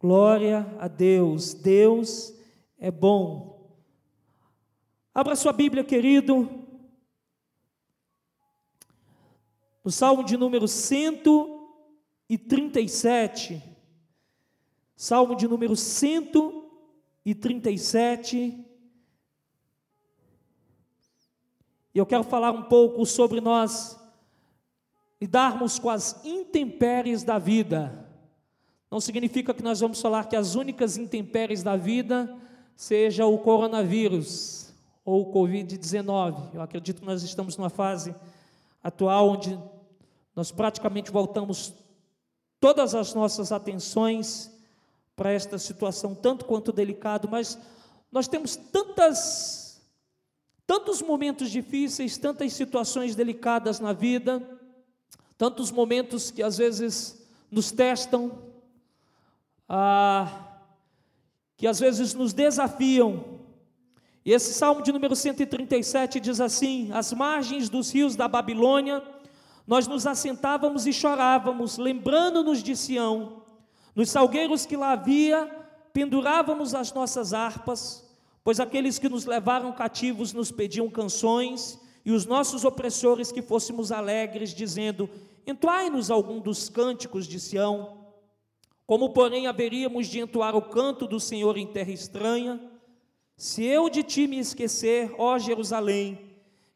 Glória a Deus, Deus é bom. Abra sua Bíblia, querido, no Salmo de número 137. Salmo de número 137. E eu quero falar um pouco sobre nós lidarmos com as intempéries da vida. Não significa que nós vamos falar que as únicas intempéries da vida seja o coronavírus ou o Covid-19. Eu acredito que nós estamos numa fase atual onde nós praticamente voltamos todas as nossas atenções para esta situação tanto quanto delicado, mas nós temos tantas tantos momentos difíceis, tantas situações delicadas na vida, tantos momentos que às vezes nos testam, ah, que às vezes nos desafiam. E esse salmo de número 137 diz assim: As margens dos rios da Babilônia, nós nos assentávamos e chorávamos, lembrando-nos de Sião. Nos salgueiros que lá havia, pendurávamos as nossas harpas, pois aqueles que nos levaram cativos nos pediam canções, e os nossos opressores que fôssemos alegres, dizendo: Entoai-nos algum dos cânticos de Sião. Como, porém, haveríamos de entoar o canto do Senhor em terra estranha? Se eu de ti me esquecer, ó Jerusalém,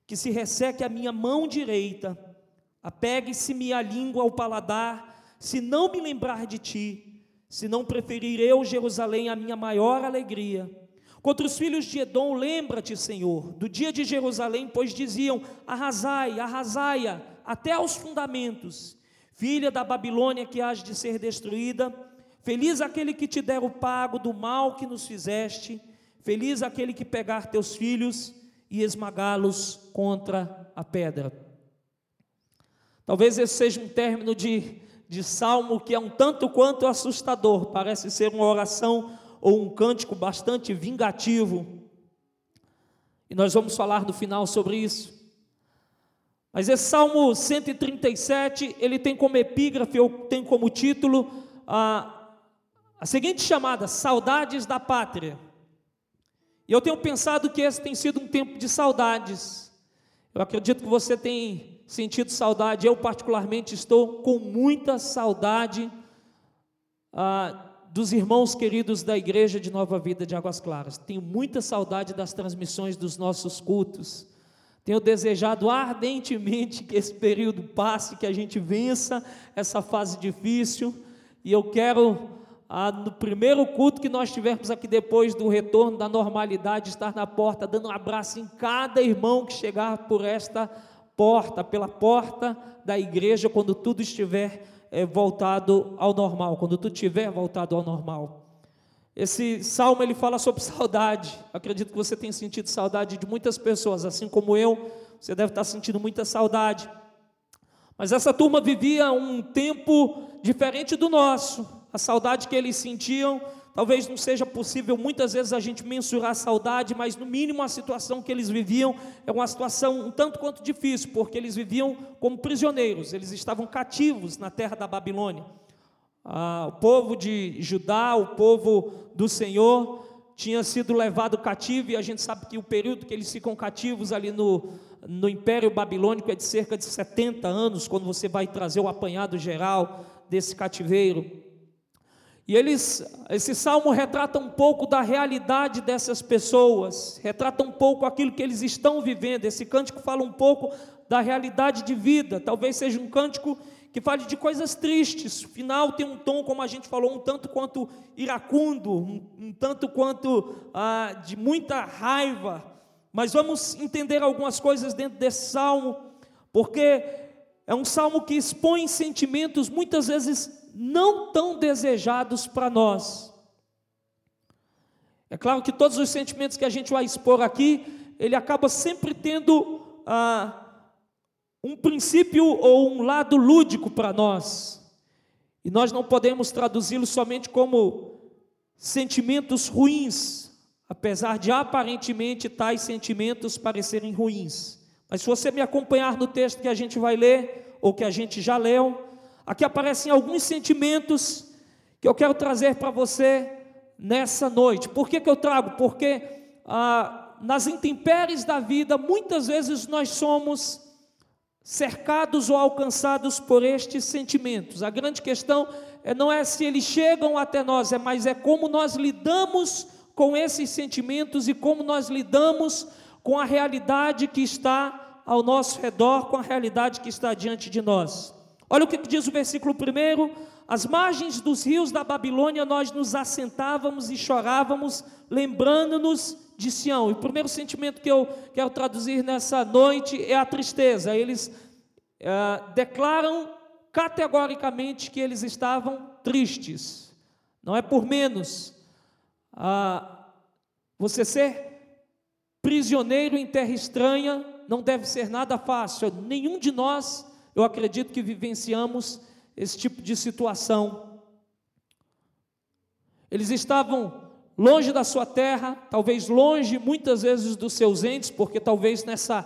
que se resseque a minha mão direita, apegue-se-me a língua ao paladar, se não me lembrar de ti, se não preferir eu, Jerusalém, a minha maior alegria. Contra os filhos de Edom, lembra-te, Senhor, do dia de Jerusalém, pois diziam: arrasai, arrasai-a até aos fundamentos filha da Babilônia que hás de ser destruída. Feliz aquele que te der o pago do mal que nos fizeste. Feliz aquele que pegar teus filhos e esmagá-los contra a pedra. Talvez esse seja um término de, de salmo que é um tanto quanto assustador, parece ser uma oração ou um cântico bastante vingativo. E nós vamos falar no final sobre isso. Mas esse Salmo 137, ele tem como epígrafe, ou tem como título, a, a seguinte chamada: Saudades da Pátria. E eu tenho pensado que esse tem sido um tempo de saudades. Eu acredito que você tem sentido saudade. Eu, particularmente, estou com muita saudade ah, dos irmãos queridos da Igreja de Nova Vida de Águas Claras. Tenho muita saudade das transmissões dos nossos cultos. Tenho desejado ardentemente que esse período passe, que a gente vença essa fase difícil. E eu quero, ah, no primeiro culto que nós tivermos aqui depois do retorno da normalidade, estar na porta, dando um abraço em cada irmão que chegar por esta porta, pela porta da igreja, quando tudo estiver é, voltado ao normal, quando tudo estiver voltado ao normal. Esse salmo ele fala sobre saudade. Acredito que você tenha sentido saudade de muitas pessoas, assim como eu, você deve estar sentindo muita saudade. Mas essa turma vivia um tempo diferente do nosso. A saudade que eles sentiam, talvez não seja possível muitas vezes a gente mensurar a saudade, mas no mínimo a situação que eles viviam é uma situação um tanto quanto difícil, porque eles viviam como prisioneiros, eles estavam cativos na terra da Babilônia. Ah, o povo de Judá, o povo do Senhor, tinha sido levado cativo, e a gente sabe que o período que eles ficam cativos ali no, no Império Babilônico é de cerca de 70 anos, quando você vai trazer o apanhado geral desse cativeiro. E eles, esse salmo retrata um pouco da realidade dessas pessoas, retrata um pouco aquilo que eles estão vivendo. Esse cântico fala um pouco da realidade de vida, talvez seja um cântico que fale de coisas tristes. O final tem um tom, como a gente falou, um tanto quanto iracundo, um, um tanto quanto ah, de muita raiva. Mas vamos entender algumas coisas dentro desse salmo, porque é um salmo que expõe sentimentos muitas vezes não tão desejados para nós. É claro que todos os sentimentos que a gente vai expor aqui, ele acaba sempre tendo ah, um princípio ou um lado lúdico para nós. E nós não podemos traduzi-lo somente como sentimentos ruins, apesar de aparentemente tais sentimentos parecerem ruins. Mas se você me acompanhar no texto que a gente vai ler, ou que a gente já leu, aqui aparecem alguns sentimentos que eu quero trazer para você nessa noite. Por que, que eu trago? Porque ah, nas intempéries da vida, muitas vezes nós somos cercados ou alcançados por estes sentimentos. A grande questão é, não é se eles chegam até nós, é mas é como nós lidamos com esses sentimentos e como nós lidamos com a realidade que está ao nosso redor, com a realidade que está diante de nós. Olha o que diz o versículo primeiro: às margens dos rios da Babilônia nós nos assentávamos e chorávamos, lembrando-nos de Sião. E o primeiro sentimento que eu quero traduzir nessa noite é a tristeza. Eles é, declaram categoricamente que eles estavam tristes. Não é por menos. Ah, você ser prisioneiro em terra estranha não deve ser nada fácil. Nenhum de nós, eu acredito que vivenciamos esse tipo de situação. Eles estavam longe da sua terra, talvez longe muitas vezes dos seus entes, porque talvez nessa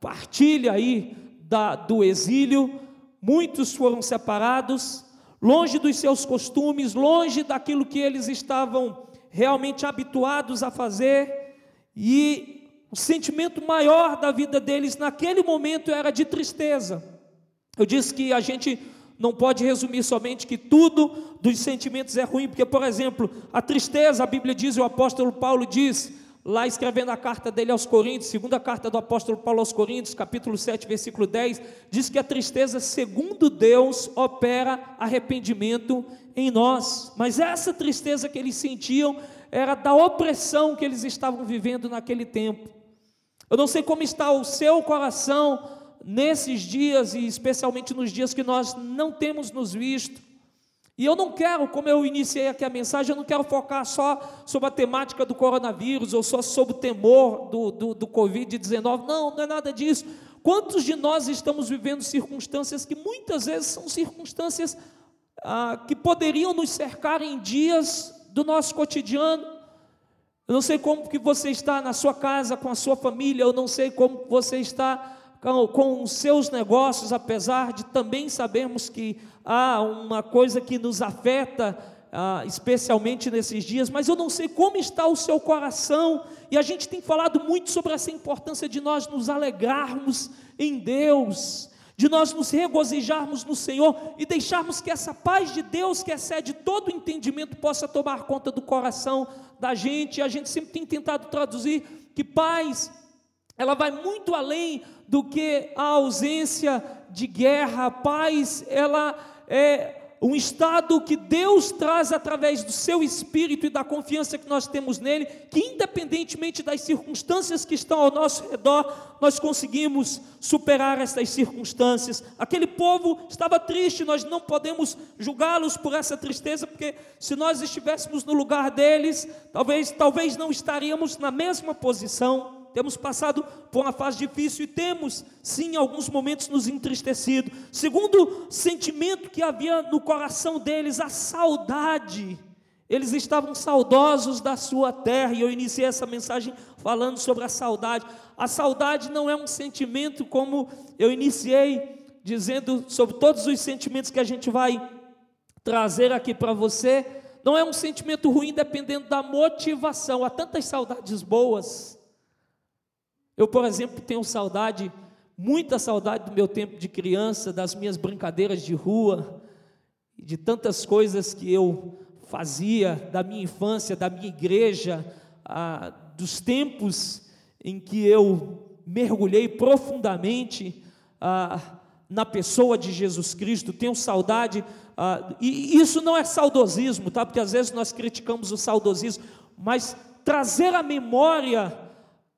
partilha aí da, do exílio, muitos foram separados, longe dos seus costumes, longe daquilo que eles estavam realmente habituados a fazer, e o sentimento maior da vida deles naquele momento era de tristeza. Eu disse que a gente não pode resumir somente que tudo dos sentimentos é ruim, porque, por exemplo, a tristeza, a Bíblia diz, o apóstolo Paulo diz, lá escrevendo a carta dele aos Coríntios, segunda carta do apóstolo Paulo aos Coríntios, capítulo 7, versículo 10, diz que a tristeza, segundo Deus, opera arrependimento em nós. Mas essa tristeza que eles sentiam era da opressão que eles estavam vivendo naquele tempo. Eu não sei como está o seu coração nesses dias e especialmente nos dias que nós não temos nos visto. E eu não quero, como eu iniciei aqui a mensagem, eu não quero focar só sobre a temática do coronavírus ou só sobre o temor do, do, do Covid-19. Não, não é nada disso. Quantos de nós estamos vivendo circunstâncias que muitas vezes são circunstâncias ah, que poderiam nos cercar em dias do nosso cotidiano? Eu não sei como que você está na sua casa com a sua família, eu não sei como você está com os seus negócios, apesar de também sabermos que há uma coisa que nos afeta, ah, especialmente nesses dias, mas eu não sei como está o seu coração, e a gente tem falado muito sobre essa importância de nós nos alegrarmos em Deus, de nós nos regozijarmos no Senhor e deixarmos que essa paz de Deus, que excede todo entendimento, possa tomar conta do coração da gente, e a gente sempre tem tentado traduzir que paz, ela vai muito além do que a ausência de guerra. Paz, ela é um estado que Deus traz através do seu espírito e da confiança que nós temos nele, que independentemente das circunstâncias que estão ao nosso redor, nós conseguimos superar essas circunstâncias. Aquele povo estava triste, nós não podemos julgá-los por essa tristeza, porque se nós estivéssemos no lugar deles, talvez talvez não estaríamos na mesma posição temos passado por uma fase difícil e temos, sim, em alguns momentos nos entristecido. Segundo sentimento que havia no coração deles, a saudade. Eles estavam saudosos da sua terra, e eu iniciei essa mensagem falando sobre a saudade. A saudade não é um sentimento como eu iniciei dizendo sobre todos os sentimentos que a gente vai trazer aqui para você. Não é um sentimento ruim dependendo da motivação. Há tantas saudades boas, eu, por exemplo, tenho saudade, muita saudade do meu tempo de criança, das minhas brincadeiras de rua, de tantas coisas que eu fazia, da minha infância, da minha igreja, ah, dos tempos em que eu mergulhei profundamente ah, na pessoa de Jesus Cristo, tenho saudade, ah, e isso não é saudosismo, tá? Porque às vezes nós criticamos o saudosismo, mas trazer à memória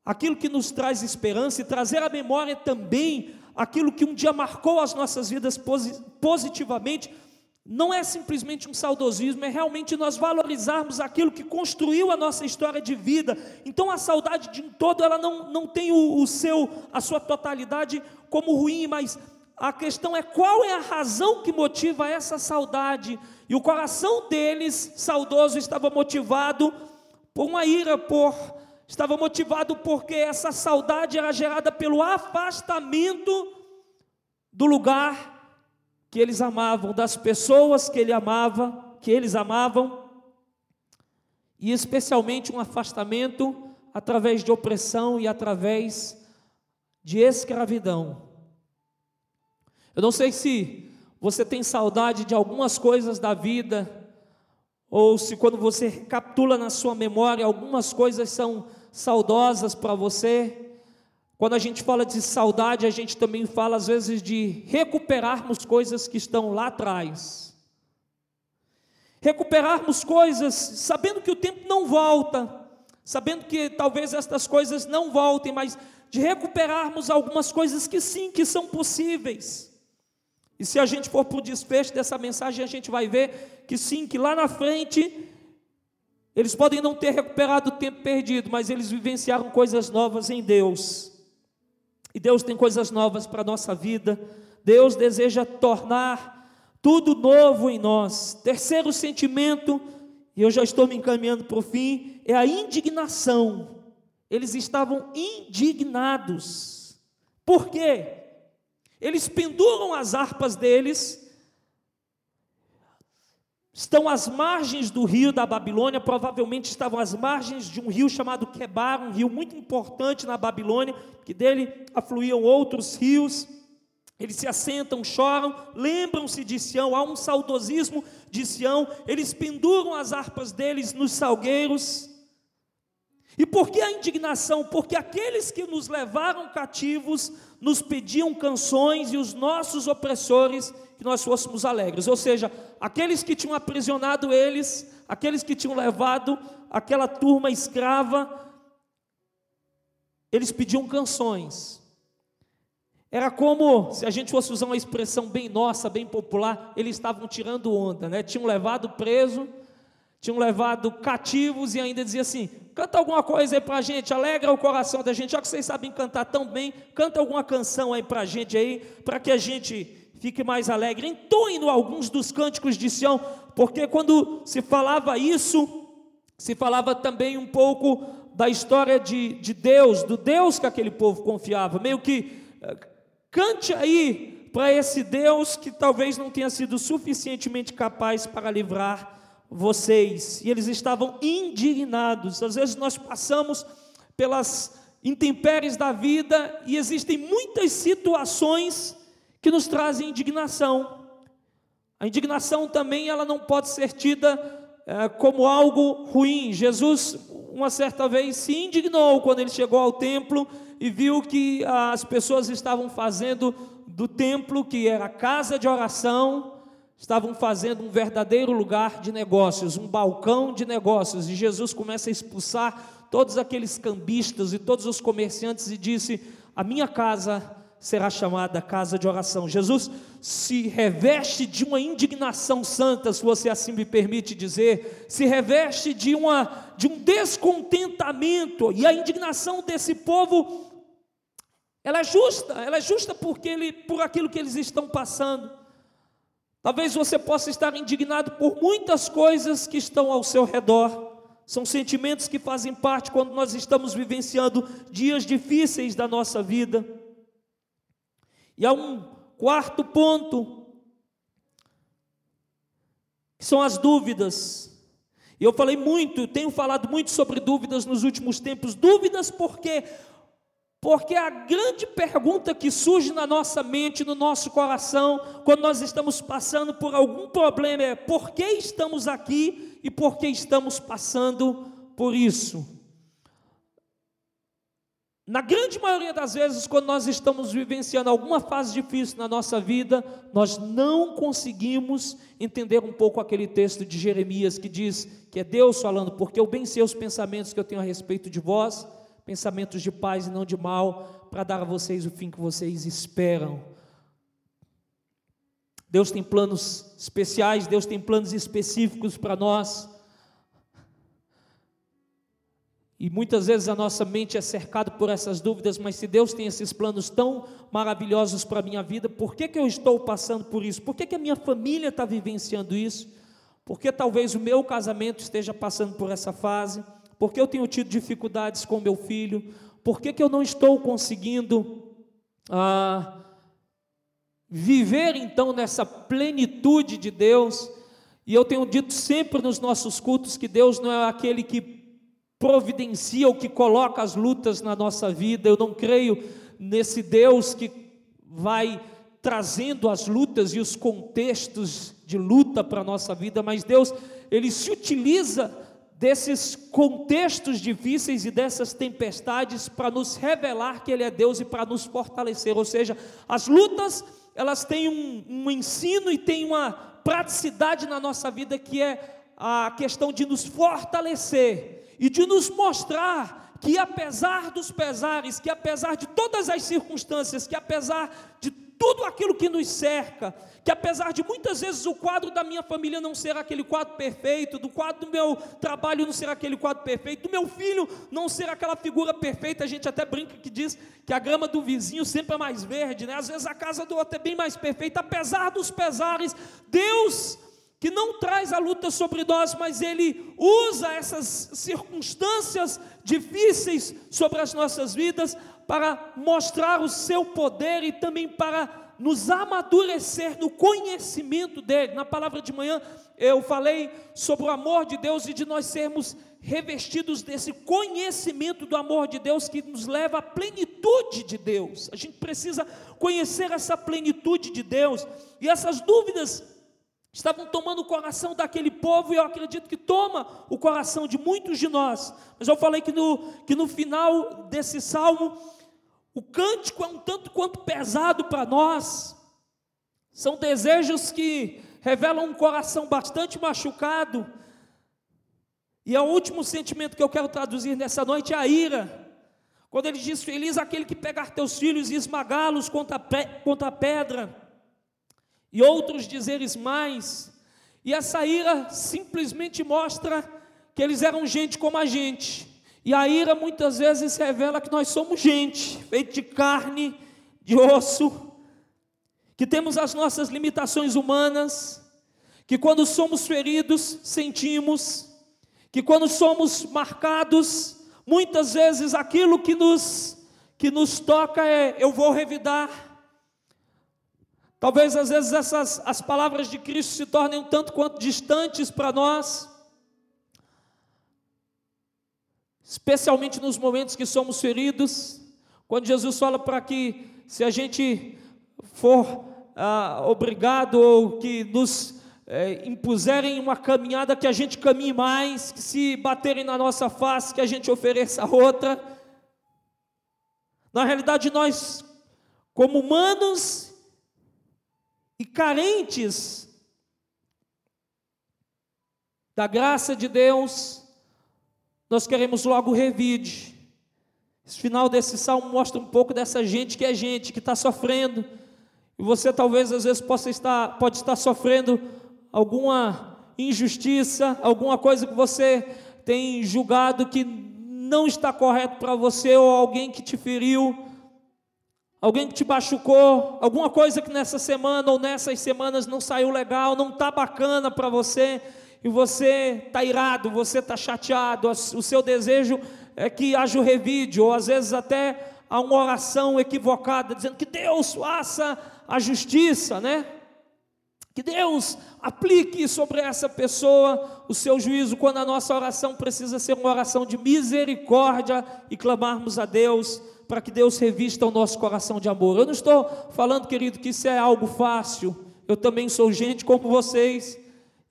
aquilo que nos traz esperança e trazer à memória também aquilo que um dia marcou as nossas vidas positivamente, não é simplesmente um saudosismo, é realmente nós valorizarmos aquilo que construiu a nossa história de vida. Então a saudade de um todo, ela não, não tem o, o seu, a sua totalidade como ruim, mas a questão é qual é a razão que motiva essa saudade. E o coração deles, saudoso, estava motivado por uma ira, por estava motivado porque essa saudade era gerada pelo afastamento do lugar que eles amavam, das pessoas que ele amava, que eles amavam, e especialmente um afastamento através de opressão e através de escravidão. Eu não sei se você tem saudade de algumas coisas da vida, ou se quando você recapitula na sua memória, algumas coisas são saudosas para você. Quando a gente fala de saudade, a gente também fala às vezes de recuperarmos coisas que estão lá atrás. Recuperarmos coisas sabendo que o tempo não volta, sabendo que talvez estas coisas não voltem, mas de recuperarmos algumas coisas que sim, que são possíveis. E se a gente for para o desfecho dessa mensagem, a gente vai ver que sim, que lá na frente, eles podem não ter recuperado o tempo perdido, mas eles vivenciaram coisas novas em Deus. E Deus tem coisas novas para a nossa vida. Deus deseja tornar tudo novo em nós. Terceiro sentimento, e eu já estou me encaminhando para o fim, é a indignação. Eles estavam indignados. Por quê? Eles penduram as harpas deles, estão às margens do rio da Babilônia, provavelmente estavam às margens de um rio chamado Quebar, um rio muito importante na Babilônia, que dele afluíam outros rios. Eles se assentam, choram, lembram-se de Sião, há um saudosismo de Sião, eles penduram as harpas deles nos salgueiros. E por que a indignação? Porque aqueles que nos levaram cativos nos pediam canções e os nossos opressores que nós fôssemos alegres. Ou seja, aqueles que tinham aprisionado eles, aqueles que tinham levado aquela turma escrava, eles pediam canções. Era como, se a gente fosse usar uma expressão bem nossa, bem popular, eles estavam tirando onda, né? Tinham levado preso, tinham levado cativos e ainda dizia assim: canta alguma coisa aí para a gente, alegra o coração da gente, já que vocês sabem cantar tão bem, canta alguma canção aí para a gente aí, para que a gente fique mais alegre. Entoem alguns dos cânticos de Sião, porque quando se falava isso, se falava também um pouco da história de, de Deus, do Deus que aquele povo confiava, meio que eh, cante aí para esse Deus que talvez não tenha sido suficientemente capaz para livrar vocês. E eles estavam indignados. Às vezes nós passamos pelas intempéries da vida e existem muitas situações que nos trazem indignação. A indignação também ela não pode ser tida é, como algo ruim. Jesus, uma certa vez, se indignou quando ele chegou ao templo e viu que as pessoas estavam fazendo do templo, que era casa de oração, estavam fazendo um verdadeiro lugar de negócios, um balcão de negócios, e Jesus começa a expulsar todos aqueles cambistas e todos os comerciantes e disse: A minha casa será chamada casa de oração. Jesus se reveste de uma indignação santa, se você assim me permite dizer, se reveste de, uma, de um descontentamento, e a indignação desse povo, ela é justa, ela é justa porque ele, por aquilo que eles estão passando. Talvez você possa estar indignado por muitas coisas que estão ao seu redor. São sentimentos que fazem parte quando nós estamos vivenciando dias difíceis da nossa vida. E há um quarto ponto, que são as dúvidas. E eu falei muito, tenho falado muito sobre dúvidas nos últimos tempos. Dúvidas porque porque a grande pergunta que surge na nossa mente, no nosso coração, quando nós estamos passando por algum problema é: por que estamos aqui e por que estamos passando por isso? Na grande maioria das vezes, quando nós estamos vivenciando alguma fase difícil na nossa vida, nós não conseguimos entender um pouco aquele texto de Jeremias que diz que é Deus falando, porque eu bem sei os pensamentos que eu tenho a respeito de vós pensamentos de paz e não de mal, para dar a vocês o fim que vocês esperam. Deus tem planos especiais, Deus tem planos específicos para nós. E muitas vezes a nossa mente é cercada por essas dúvidas, mas se Deus tem esses planos tão maravilhosos para a minha vida, por que, que eu estou passando por isso? Por que, que a minha família está vivenciando isso? Por que talvez o meu casamento esteja passando por essa fase? Por que eu tenho tido dificuldades com meu filho? Por que, que eu não estou conseguindo ah, viver então nessa plenitude de Deus? E eu tenho dito sempre nos nossos cultos que Deus não é aquele que providencia ou que coloca as lutas na nossa vida. Eu não creio nesse Deus que vai trazendo as lutas e os contextos de luta para a nossa vida, mas Deus, Ele se utiliza desses contextos difíceis e dessas tempestades para nos revelar que Ele é Deus e para nos fortalecer. Ou seja, as lutas, elas têm um, um ensino e têm uma praticidade na nossa vida que é a questão de nos fortalecer e de nos mostrar que apesar dos pesares, que apesar de todas as circunstâncias, que apesar de tudo aquilo que nos cerca, que apesar de muitas vezes o quadro da minha família não ser aquele quadro perfeito, do quadro do meu trabalho não ser aquele quadro perfeito, do meu filho não ser aquela figura perfeita, a gente até brinca que diz que a grama do vizinho sempre é mais verde, né? Às vezes a casa do outro é bem mais perfeita, apesar dos pesares, Deus que não traz a luta sobre nós, mas Ele usa essas circunstâncias difíceis sobre as nossas vidas para mostrar o seu poder e também para nos amadurecer no conhecimento dele. Na palavra de manhã eu falei sobre o amor de Deus e de nós sermos revestidos desse conhecimento do amor de Deus que nos leva à plenitude de Deus. A gente precisa conhecer essa plenitude de Deus e essas dúvidas estavam tomando o coração daquele povo e eu acredito que toma o coração de muitos de nós. Mas eu falei que no, que no final desse salmo, o cântico é um tanto quanto pesado para nós. São desejos que revelam um coração bastante machucado. E é o último sentimento que eu quero traduzir nessa noite é a ira. Quando ele diz: Feliz aquele que pegar teus filhos e esmagá-los contra, contra a pedra e outros dizeres mais. E essa ira simplesmente mostra que eles eram gente como a gente. E a ira muitas vezes revela que nós somos gente, feito de carne, de osso, que temos as nossas limitações humanas, que quando somos feridos, sentimos, que quando somos marcados, muitas vezes aquilo que nos que nos toca é eu vou revidar, Talvez às vezes essas as palavras de Cristo se tornem um tanto quanto distantes para nós, especialmente nos momentos que somos feridos, quando Jesus fala para que se a gente for ah, obrigado ou que nos é, impuserem uma caminhada que a gente caminhe mais, que se baterem na nossa face, que a gente ofereça outra. Na realidade, nós, como humanos, e carentes da graça de Deus, nós queremos logo revide. Esse final desse salmo mostra um pouco dessa gente que é gente, que está sofrendo. E você talvez às vezes possa estar, pode estar sofrendo alguma injustiça, alguma coisa que você tem julgado que não está correto para você, ou alguém que te feriu alguém que te machucou, alguma coisa que nessa semana ou nessas semanas não saiu legal, não está bacana para você, e você está irado, você está chateado, o seu desejo é que haja o revide, ou às vezes até há uma oração equivocada, dizendo que Deus faça a justiça, né? Que Deus aplique sobre essa pessoa o seu juízo, quando a nossa oração precisa ser uma oração de misericórdia e clamarmos a Deus para que Deus revista o nosso coração de amor. Eu não estou falando, querido, que isso é algo fácil. Eu também sou gente como vocês,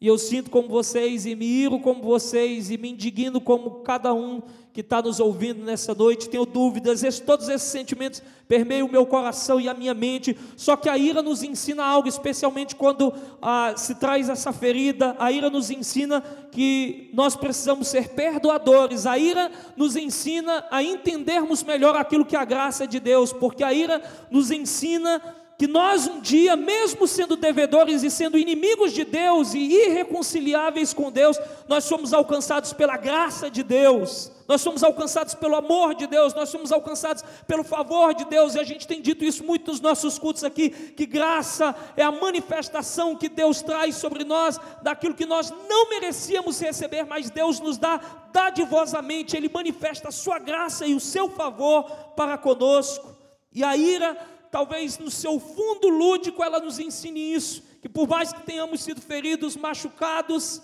e eu sinto como vocês, e me iro como vocês, e me indigno como cada um que está nos ouvindo nessa noite. Tenho dúvidas, esse, todos esses sentimentos permeiam o meu coração e a minha mente. Só que a ira nos ensina algo, especialmente quando ah, se traz essa ferida. A ira nos ensina que nós precisamos ser perdoadores. A ira nos ensina a entendermos melhor aquilo que é a graça de Deus, porque a ira nos ensina que nós um dia, mesmo sendo devedores e sendo inimigos de Deus e irreconciliáveis com Deus, nós somos alcançados pela graça de Deus, nós somos alcançados pelo amor de Deus, nós somos alcançados pelo favor de Deus, e a gente tem dito isso muito nos nossos cultos aqui, que graça é a manifestação que Deus traz sobre nós daquilo que nós não merecíamos receber, mas Deus nos dá dadivosamente, Ele manifesta a sua graça e o seu favor para conosco. E a ira talvez no seu fundo lúdico ela nos ensine isso, que por mais que tenhamos sido feridos, machucados,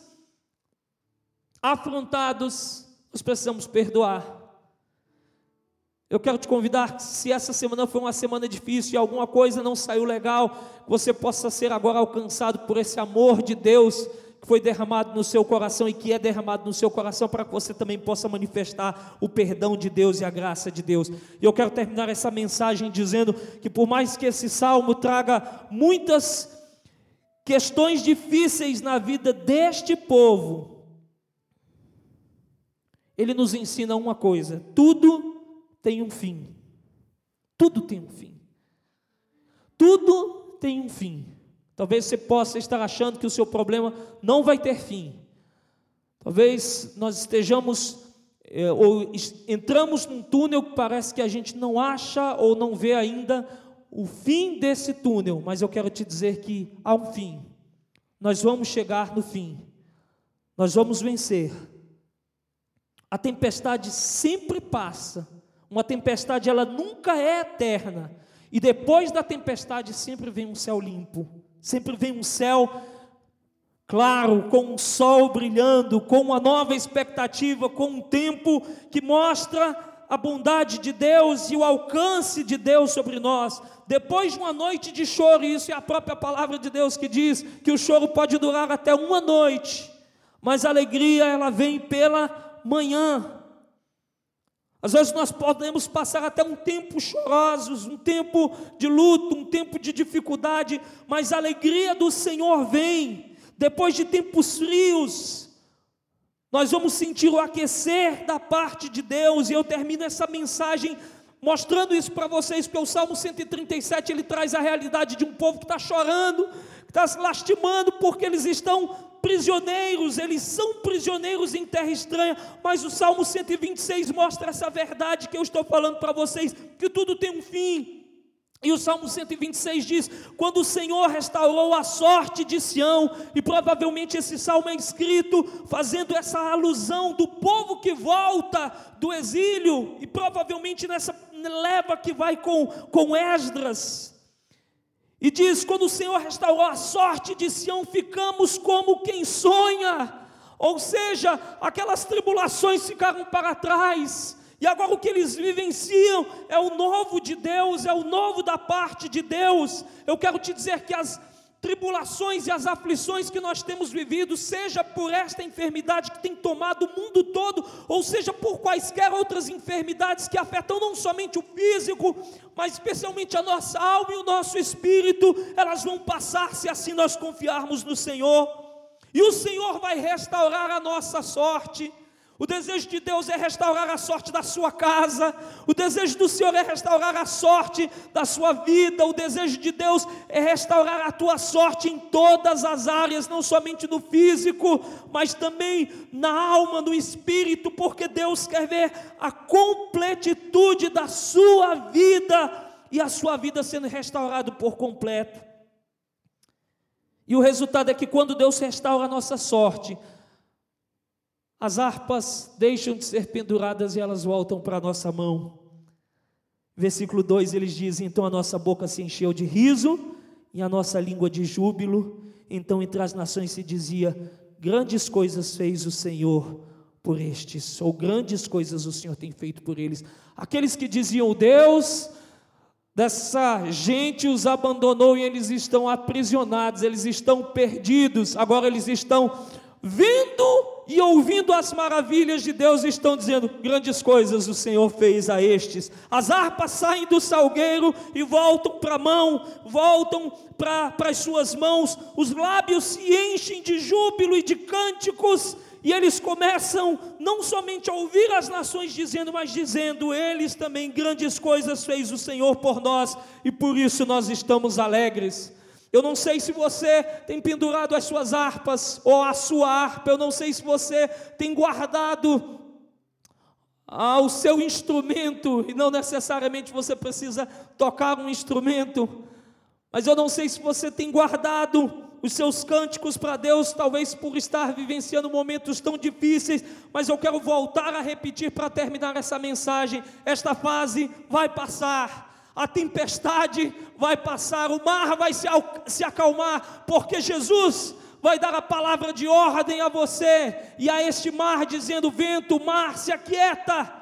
afrontados, nós precisamos perdoar. Eu quero te convidar, se essa semana foi uma semana difícil e alguma coisa não saiu legal, você possa ser agora alcançado por esse amor de Deus que foi derramado no seu coração e que é derramado no seu coração para que você também possa manifestar o perdão de Deus e a graça de Deus. E eu quero terminar essa mensagem dizendo que por mais que esse salmo traga muitas questões difíceis na vida deste povo, ele nos ensina uma coisa: tudo tem um fim. Tudo tem um fim. Tudo tem um fim. Talvez você possa estar achando que o seu problema não vai ter fim. Talvez nós estejamos é, ou entramos num túnel que parece que a gente não acha ou não vê ainda o fim desse túnel, mas eu quero te dizer que há um fim. Nós vamos chegar no fim. Nós vamos vencer. A tempestade sempre passa, uma tempestade ela nunca é eterna. E depois da tempestade sempre vem um céu limpo, sempre vem um céu claro, com um sol brilhando, com uma nova expectativa, com um tempo que mostra a bondade de Deus e o alcance de Deus sobre nós. Depois de uma noite de choro, e isso é a própria palavra de Deus que diz que o choro pode durar até uma noite, mas a alegria ela vem pela manhã. Às vezes nós podemos passar até um tempo chorosos, um tempo de luto, um tempo de dificuldade, mas a alegria do Senhor vem depois de tempos frios. Nós vamos sentir o aquecer da parte de Deus, e eu termino essa mensagem mostrando isso para vocês, porque o Salmo 137 ele traz a realidade de um povo que está chorando, que está se lastimando, porque eles estão prisioneiros, eles são prisioneiros em terra estranha, mas o Salmo 126 mostra essa verdade que eu estou falando para vocês, que tudo tem um fim. E o Salmo 126 diz: Quando o Senhor restaurou a sorte de Sião, e provavelmente esse salmo é escrito fazendo essa alusão do povo que volta do exílio, e provavelmente nessa leva que vai com, com Esdras. E diz: quando o Senhor restaurou a sorte de Sião, ficamos como quem sonha. Ou seja, aquelas tribulações ficaram para trás. E agora o que eles vivenciam é o novo de Deus, é o novo da parte de Deus. Eu quero te dizer que as tribulações e as aflições que nós temos vivido, seja por esta enfermidade que tem tomado o mundo todo, ou seja por quaisquer outras enfermidades que afetam não somente o físico, mas especialmente a nossa alma e o nosso espírito, elas vão passar se assim nós confiarmos no Senhor. E o Senhor vai restaurar a nossa sorte. O desejo de Deus é restaurar a sorte da sua casa, o desejo do Senhor é restaurar a sorte da sua vida, o desejo de Deus é restaurar a tua sorte em todas as áreas, não somente no físico, mas também na alma, no espírito, porque Deus quer ver a completitude da sua vida e a sua vida sendo restaurada por completo. E o resultado é que quando Deus restaura a nossa sorte, as harpas deixam de ser penduradas e elas voltam para a nossa mão. Versículo 2 eles dizem: Então a nossa boca se encheu de riso e a nossa língua de júbilo. Então entre as nações se dizia: Grandes coisas fez o Senhor por estes, ou grandes coisas o Senhor tem feito por eles. Aqueles que diziam: Deus dessa gente os abandonou e eles estão aprisionados, eles estão perdidos, agora eles estão vendo e ouvindo as maravilhas de Deus, estão dizendo: grandes coisas o Senhor fez a estes. As harpas saem do salgueiro e voltam para a mão, voltam para as suas mãos, os lábios se enchem de júbilo e de cânticos, e eles começam não somente a ouvir as nações dizendo, mas dizendo: eles também grandes coisas fez o Senhor por nós, e por isso nós estamos alegres. Eu não sei se você tem pendurado as suas harpas ou a sua harpa, eu não sei se você tem guardado ah, o seu instrumento, e não necessariamente você precisa tocar um instrumento, mas eu não sei se você tem guardado os seus cânticos para Deus, talvez por estar vivenciando momentos tão difíceis, mas eu quero voltar a repetir para terminar essa mensagem: esta fase vai passar a tempestade vai passar, o mar vai se, se acalmar, porque Jesus vai dar a palavra de ordem a você e a este mar, dizendo: Vento, mar, se aquieta.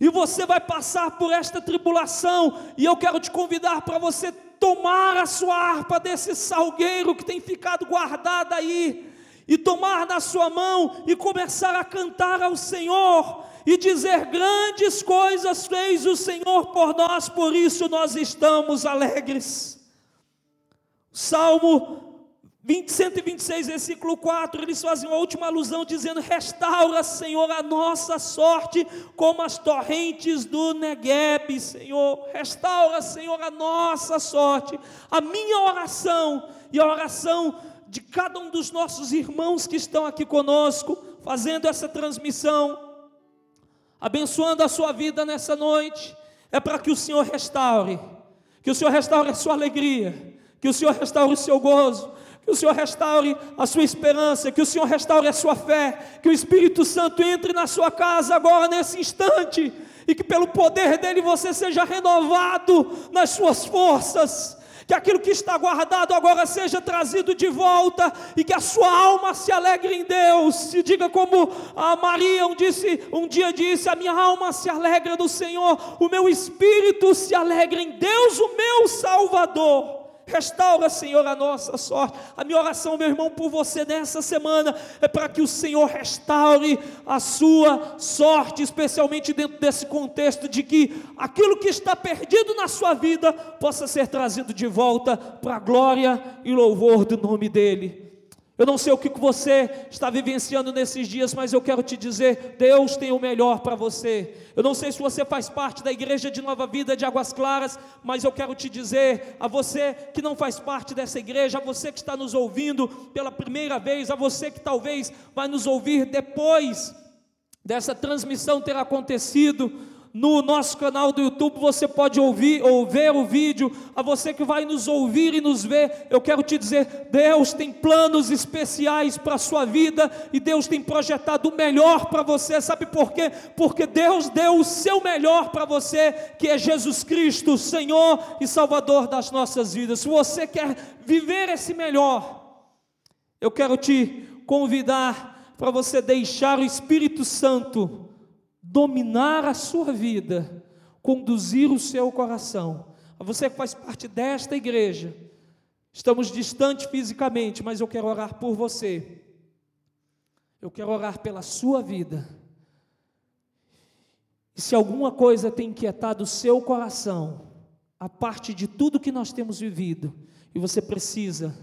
E você vai passar por esta tribulação, e eu quero te convidar para você tomar a sua harpa desse salgueiro que tem ficado guardada aí, e tomar na sua mão e começar a cantar ao Senhor, e dizer: Grandes coisas fez o Senhor por nós, por isso nós estamos alegres. Salmo 20, 126, versículo 4, eles fazem uma última alusão dizendo: Restaura, Senhor, a nossa sorte como as torrentes do Negueb, Senhor. Restaura, Senhor, a nossa sorte. A minha oração e a oração de cada um dos nossos irmãos que estão aqui conosco, fazendo essa transmissão, abençoando a sua vida nessa noite, é para que o Senhor restaure, que o Senhor restaure a sua alegria, que o Senhor restaure o seu gozo que o Senhor restaure a sua esperança, que o Senhor restaure a sua fé, que o Espírito Santo entre na sua casa agora, nesse instante, e que pelo poder dele você seja renovado nas suas forças, que aquilo que está guardado agora seja trazido de volta e que a sua alma se alegre em Deus. E diga como a Maria um, disse, um dia disse: A minha alma se alegra no Senhor, o meu espírito se alegra em Deus, o meu Salvador. Restaura, Senhor, a nossa sorte. A minha oração, meu irmão, por você nessa semana é para que o Senhor restaure a sua sorte, especialmente dentro desse contexto de que aquilo que está perdido na sua vida possa ser trazido de volta para a glória e louvor do nome dEle. Eu não sei o que você está vivenciando nesses dias, mas eu quero te dizer: Deus tem o melhor para você. Eu não sei se você faz parte da igreja de Nova Vida de Águas Claras, mas eu quero te dizer a você que não faz parte dessa igreja, a você que está nos ouvindo pela primeira vez, a você que talvez vai nos ouvir depois dessa transmissão ter acontecido no nosso canal do YouTube você pode ouvir ou ver o vídeo. A você que vai nos ouvir e nos ver, eu quero te dizer: Deus tem planos especiais para a sua vida e Deus tem projetado o melhor para você. Sabe por quê? Porque Deus deu o seu melhor para você, que é Jesus Cristo, Senhor e Salvador das nossas vidas. Se você quer viver esse melhor, eu quero te convidar para você deixar o Espírito Santo dominar a sua vida, conduzir o seu coração. Você que faz parte desta igreja, estamos distantes fisicamente, mas eu quero orar por você. Eu quero orar pela sua vida. E se alguma coisa tem inquietado o seu coração, a parte de tudo que nós temos vivido, e você precisa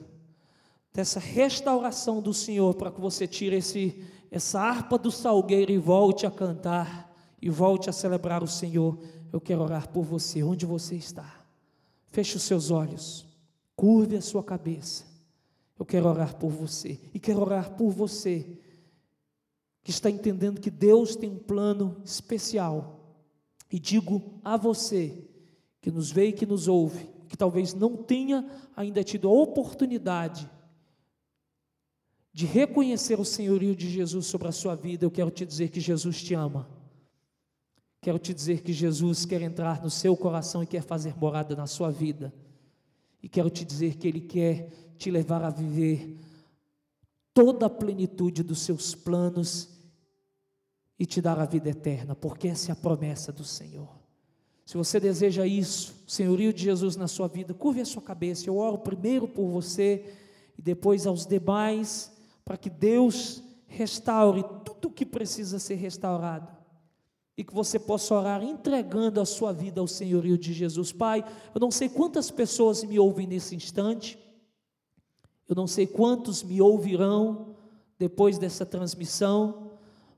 dessa restauração do Senhor para que você tire esse essa harpa do salgueiro e volte a cantar e volte a celebrar o Senhor. Eu quero orar por você, onde você está. Feche os seus olhos, curve a sua cabeça. Eu quero orar por você e quero orar por você que está entendendo que Deus tem um plano especial. E digo a você que nos vê e que nos ouve, que talvez não tenha ainda tido a oportunidade de reconhecer o senhorio de Jesus sobre a sua vida, eu quero te dizer que Jesus te ama. Quero te dizer que Jesus quer entrar no seu coração e quer fazer morada na sua vida. E quero te dizer que Ele quer te levar a viver toda a plenitude dos seus planos e te dar a vida eterna, porque essa é a promessa do Senhor. Se você deseja isso, o senhorio de Jesus na sua vida, curve a sua cabeça. Eu oro primeiro por você e depois aos demais para que Deus restaure tudo o que precisa ser restaurado. E que você possa orar entregando a sua vida ao senhorio de Jesus. Pai, eu não sei quantas pessoas me ouvem nesse instante, eu não sei quantos me ouvirão depois dessa transmissão,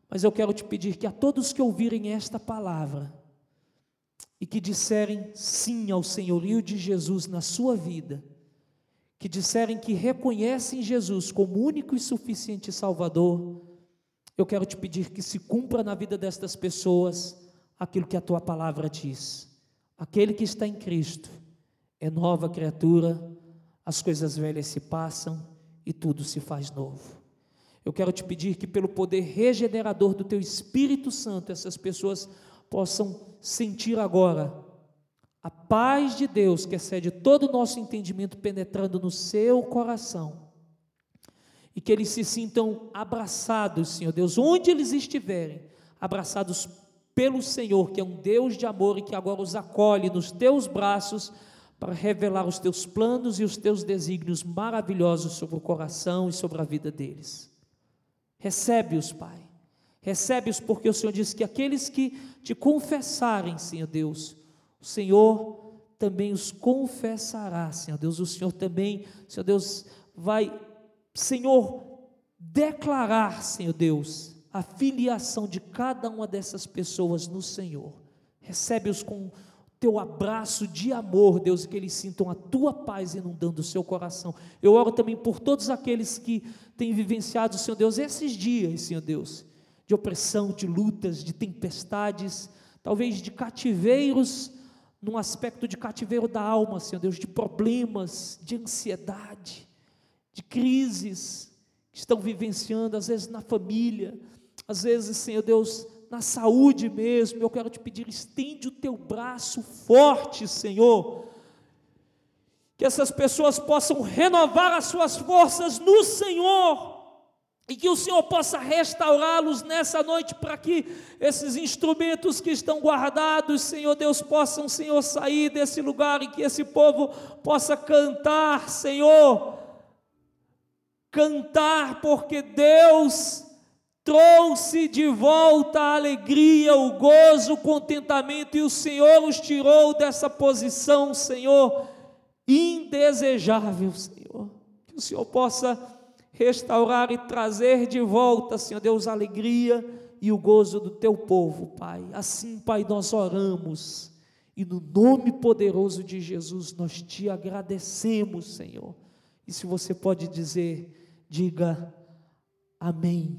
mas eu quero te pedir que a todos que ouvirem esta palavra e que disserem sim ao senhorio de Jesus na sua vida, que disserem que reconhecem Jesus como único e suficiente Salvador, eu quero te pedir que se cumpra na vida destas pessoas aquilo que a tua palavra diz. Aquele que está em Cristo é nova criatura, as coisas velhas se passam e tudo se faz novo. Eu quero te pedir que, pelo poder regenerador do teu Espírito Santo, essas pessoas possam sentir agora a paz de Deus, que excede todo o nosso entendimento, penetrando no seu coração, e que eles se sintam abraçados, Senhor Deus, onde eles estiverem, abraçados pelo Senhor, que é um Deus de amor e que agora os acolhe nos teus braços para revelar os teus planos e os teus desígnios maravilhosos sobre o coração e sobre a vida deles. Recebe-os, Pai. Recebe-os porque o Senhor diz que aqueles que te confessarem, Senhor Deus, o Senhor também os confessará, Senhor Deus. O Senhor também, Senhor Deus, vai, Senhor, declarar, Senhor Deus, a filiação de cada uma dessas pessoas no Senhor. Recebe-os com teu abraço de amor, Deus, que eles sintam a tua paz inundando o seu coração. Eu oro também por todos aqueles que têm vivenciado, Senhor Deus, esses dias, Senhor Deus, de opressão, de lutas, de tempestades, talvez de cativeiros num aspecto de cativeiro da alma, Senhor Deus, de problemas, de ansiedade, de crises que estão vivenciando, às vezes na família, às vezes, Senhor Deus, na saúde mesmo. Eu quero te pedir, estende o teu braço forte, Senhor. Que essas pessoas possam renovar as suas forças no Senhor e que o Senhor possa restaurá-los nessa noite para que esses instrumentos que estão guardados, Senhor Deus, possam, Senhor, sair desse lugar e que esse povo possa cantar, Senhor. Cantar, porque Deus trouxe de volta a alegria, o gozo, o contentamento, e o Senhor os tirou dessa posição, Senhor, indesejável, Senhor. Que o Senhor possa restaurar e trazer de volta, Senhor Deus, a alegria e o gozo do teu povo, Pai. Assim, Pai, nós oramos e no nome poderoso de Jesus nós te agradecemos, Senhor. E se você pode dizer, diga amém.